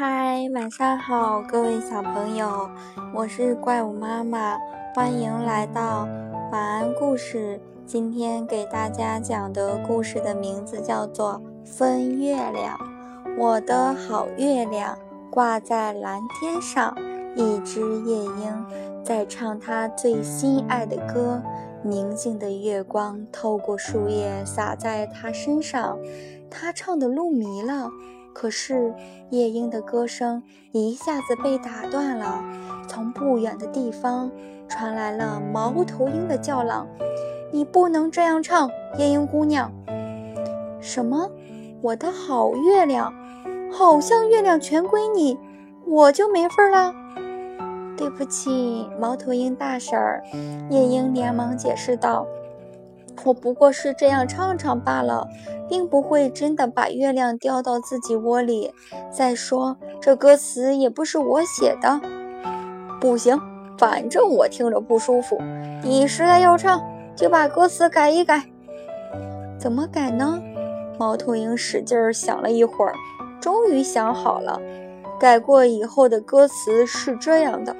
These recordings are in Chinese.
嗨，晚上好，各位小朋友，我是怪物妈妈，欢迎来到晚安故事。今天给大家讲的故事的名字叫做《分月亮》。我的好月亮挂在蓝天上，一只夜莺在唱它最心爱的歌。宁静的月光透过树叶洒在它身上，它唱的入迷了。可是夜莺的歌声一下子被打断了，从不远的地方传来了猫头鹰的叫嚷：“你不能这样唱，夜莺姑娘！”什么？我的好月亮，好像月亮全归你，我就没份了。对不起，猫头鹰大婶儿。夜莺连忙解释道。我不过是这样唱唱罢了，并不会真的把月亮叼到自己窝里。再说，这歌词也不是我写的。不行，反正我听着不舒服。你实在要唱，就把歌词改一改。怎么改呢？猫头鹰使劲想了一会儿，终于想好了。改过以后的歌词是这样的：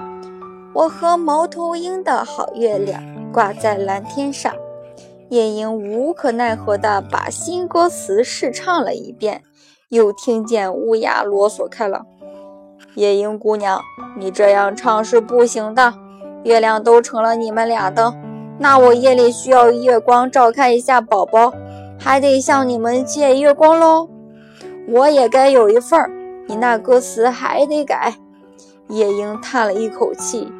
我和猫头鹰的好月亮挂在蓝天上。夜莺无可奈何地把新歌词试唱了一遍，又听见乌鸦啰嗦开了：“夜莺姑娘，你这样唱是不行的。月亮都成了你们俩的，那我夜里需要月光照看一下宝宝，还得向你们借月光喽。我也该有一份儿，你那歌词还得改。”夜莺叹了一口气，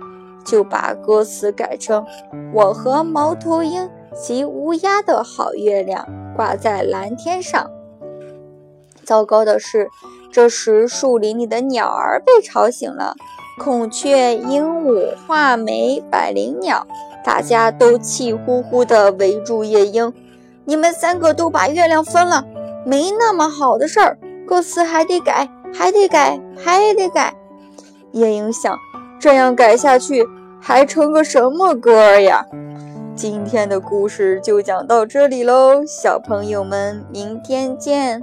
就把歌词改成：“我和猫头鹰。”骑乌鸦的好月亮挂在蓝天上。糟糕的是，这时树林里的鸟儿被吵醒了，孔雀、鹦鹉、画眉、百灵鸟，大家都气呼呼地围住夜莺。你们三个都把月亮分了，没那么好的事儿，歌词还得改，还得改，还得改。夜莺想，这样改下去，还成个什么歌呀？今天的故事就讲到这里喽，小朋友们，明天见。